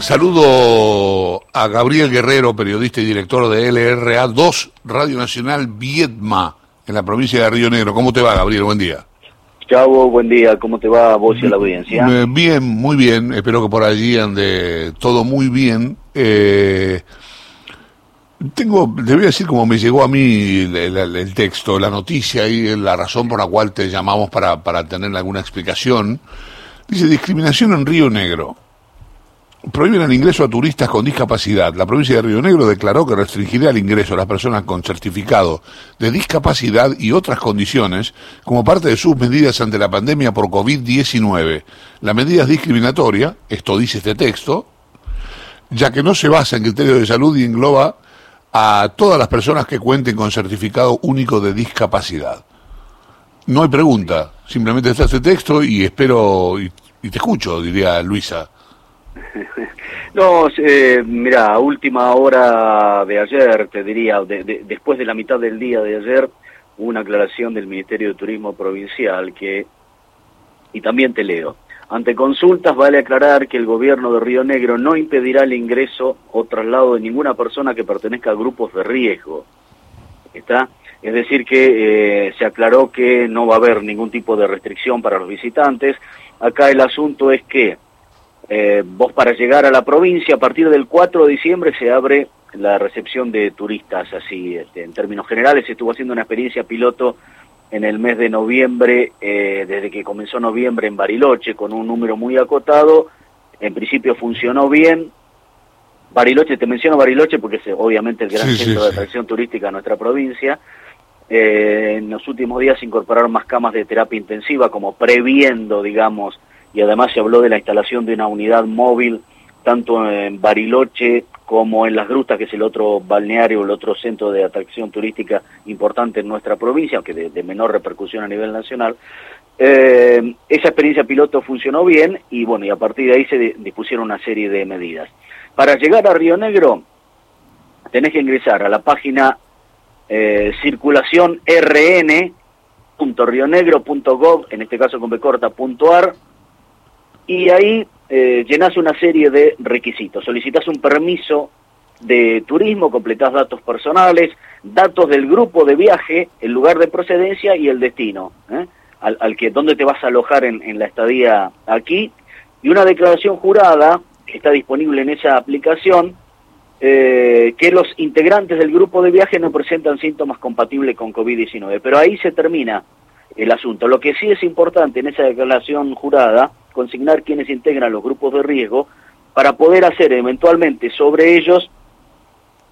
Saludo a Gabriel Guerrero, periodista y director de LRA 2, Radio Nacional Viedma, en la provincia de Río Negro. ¿Cómo te va, Gabriel? Buen día. Chavo, buen día. ¿Cómo te va a vos y a la audiencia? Eh, Bien, muy bien. Espero que por allí ande todo muy bien. Eh, tengo, te voy a decir cómo me llegó a mí el, el- el texto, la noticia y la razón por la cual te llamamos para, para tener alguna explicación. Dice discriminación en Río Negro. Prohíben el ingreso a turistas con discapacidad. La provincia de Río Negro declaró que restringirá el ingreso a las personas con certificado de discapacidad y otras condiciones como parte de sus medidas ante la pandemia por COVID-19. La medida es discriminatoria, esto dice este texto, ya que no se basa en criterios de salud y engloba a todas las personas que cuenten con certificado único de discapacidad. No hay pregunta, simplemente está este texto y espero, y, y te escucho, diría Luisa. No, eh, mira, a última hora de ayer, te diría, de- de- después de la mitad del día de ayer, hubo una aclaración del Ministerio de Turismo Provincial que, y también te leo, ante consultas vale aclarar que el gobierno de Río Negro no impedirá el ingreso o traslado de ninguna persona que pertenezca a grupos de riesgo. ¿Está? Es decir, que eh, se aclaró que no va a haber ningún tipo de restricción para los visitantes. Acá el asunto es que eh, vos para llegar a la provincia, a partir del 4 de diciembre se abre la recepción de turistas, así este, en términos generales. Se estuvo haciendo una experiencia piloto en el mes de noviembre, eh, desde que comenzó noviembre en Bariloche, con un número muy acotado. En principio funcionó bien. Bariloche, te menciono Bariloche porque es obviamente el gran Sí, sí, centro de sí. atracción turística de nuestra provincia. Eh, en los últimos días se incorporaron más camas de terapia intensiva, como previendo, digamos, y además se habló de la instalación de una unidad móvil, tanto en Bariloche como en Las Grutas, que es el otro balneario, el otro centro de atracción turística importante en nuestra provincia, aunque de, menor repercusión a nivel nacional. Eh, esa experiencia piloto funcionó bien y bueno, y a partir de ahí se di- dispusieron una serie de medidas. Para llegar a Río Negro, tenés que ingresar a la página eh, circulación rn.rionegro.gov, en este caso con becorta.ar, y ahí eh, llenás una serie de requisitos. Solicitas un permiso de turismo, completás datos personales, datos del grupo de viaje, el lugar de procedencia y el destino, ¿eh? al, al que dónde te vas a alojar en, en la estadía aquí, y una declaración jurada que está disponible en esa aplicación eh, que los integrantes del grupo de viaje no presentan síntomas compatibles con COVID-19. Pero ahí se termina el asunto. Lo que sí es importante en esa declaración jurada, consignar quienes integran los grupos de riesgo para poder hacer eventualmente sobre ellos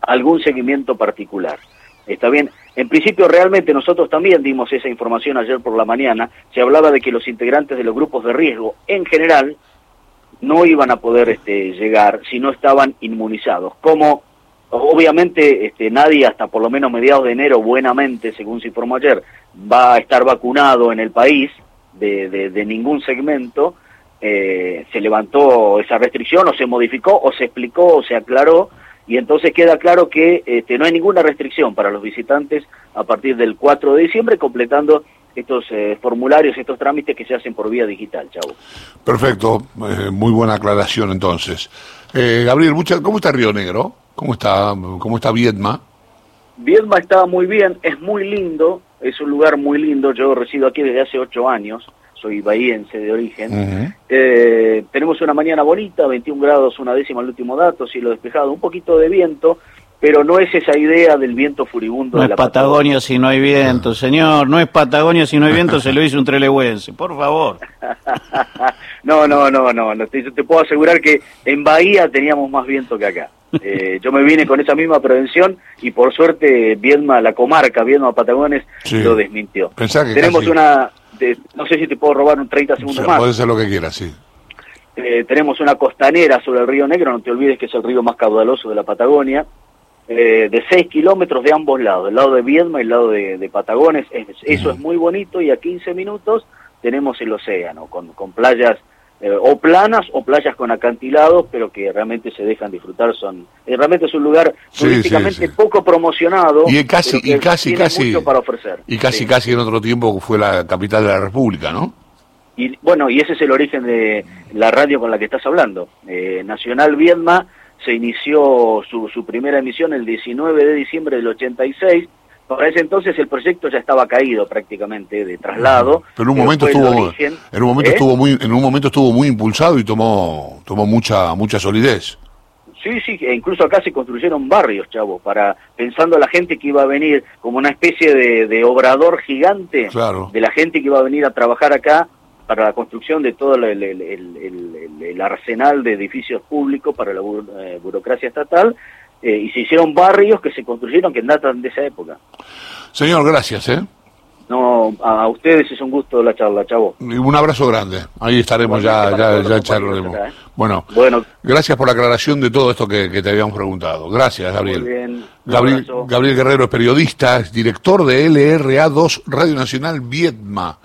algún seguimiento particular. Está bien. En principio, realmente nosotros también dimos esa información ayer por la mañana. Se hablaba de que los integrantes de los grupos de riesgo, en general, no iban a poder este, llegar si no estaban inmunizados. Como obviamente este, nadie hasta por lo menos mediados de enero, buenamente, según se informó ayer, va a estar vacunado en el país de, de, de ningún segmento, eh, se levantó esa restricción o se modificó o se explicó o se aclaró y entonces queda claro que este, no hay ninguna restricción para los visitantes a partir del 4 de diciembre completando estos eh, formularios, estos trámites que se hacen por vía digital, chavo. Perfecto, eh, muy buena aclaración entonces. Eh, Gabriel, mucha- ¿cómo está Río Negro? ¿Cómo está, cómo está Viedma? Viedma está muy bien, es muy lindo, es un lugar muy lindo, yo resido aquí desde hace ocho años, soy bahiense de origen. Eh, tenemos una mañana bonita, 21 grados, una décima el último dato, cielo despejado, un poquito de viento, pero no es esa idea del viento furibundo No de es la Patagonia si no hay viento, señor. No es Patagonia si no hay viento, se lo hizo un trelehuense. Por favor. no, no, no, no, no, te, te puedo asegurar que en Bahía teníamos más viento que acá. Eh, yo me vine con esa misma prevención y por suerte Viedma, la comarca Viedma Patagones, Sí. lo desmintió. Tenemos casi- una, de- no sé si te puedo robar un 30 O segundos sea, más. puede ser lo que quiera, sí. Eh, tenemos una costanera sobre el río Negro, no te olvides que es el río más caudaloso de la Patagonia, eh, de 6 kilómetros de ambos lados, el lado de Viedma y el lado de, de Patagones. Es- eso es muy bonito y a 15 minutos tenemos el océano, con, con playas eh, o planas o playas con acantilados, pero que realmente se dejan disfrutar. Son eh, Realmente es un lugar Sí, turísticamente sí, sí. poco promocionado, Y casi, y casi, casi, mucho para ofrecer. y casi, casi en otro tiempo fue la capital de la República, ¿no? Y bueno, y ese es el origen de la radio con la que estás hablando. Eh, Nacional Viedma se inició su, su primera emisión el 19 de diciembre del 86. Para ese entonces el proyecto ya estaba caído prácticamente de traslado. Pero en un momento estuvo, en un momento ¿eh? estuvo muy, en un momento estuvo muy impulsado y tomó, tomó mucha, mucha solidez. Sí, sí, e incluso acá se construyeron barrios, chavo, para pensando a la gente que iba a venir como una especie de, de obrador gigante de la gente que iba a venir a trabajar acá para la construcción de todo el, el, arsenal de edificios públicos para la eh, burocracia estatal eh, y se hicieron barrios que se construyeron que datan de esa época. Señor, gracias, ¿eh? No, a ustedes es un gusto la charla, chavo. Un abrazo grande. Ahí estaremos ya, ya, ya charlaremos. ¿eh? Bueno, bueno, gracias por la aclaración de todo esto que, te habíamos preguntado. Gracias, Gabriel. Muy bien. Gabriel, Gabriel Guerrero es periodista, es director de LRA2 Radio Nacional Vietma.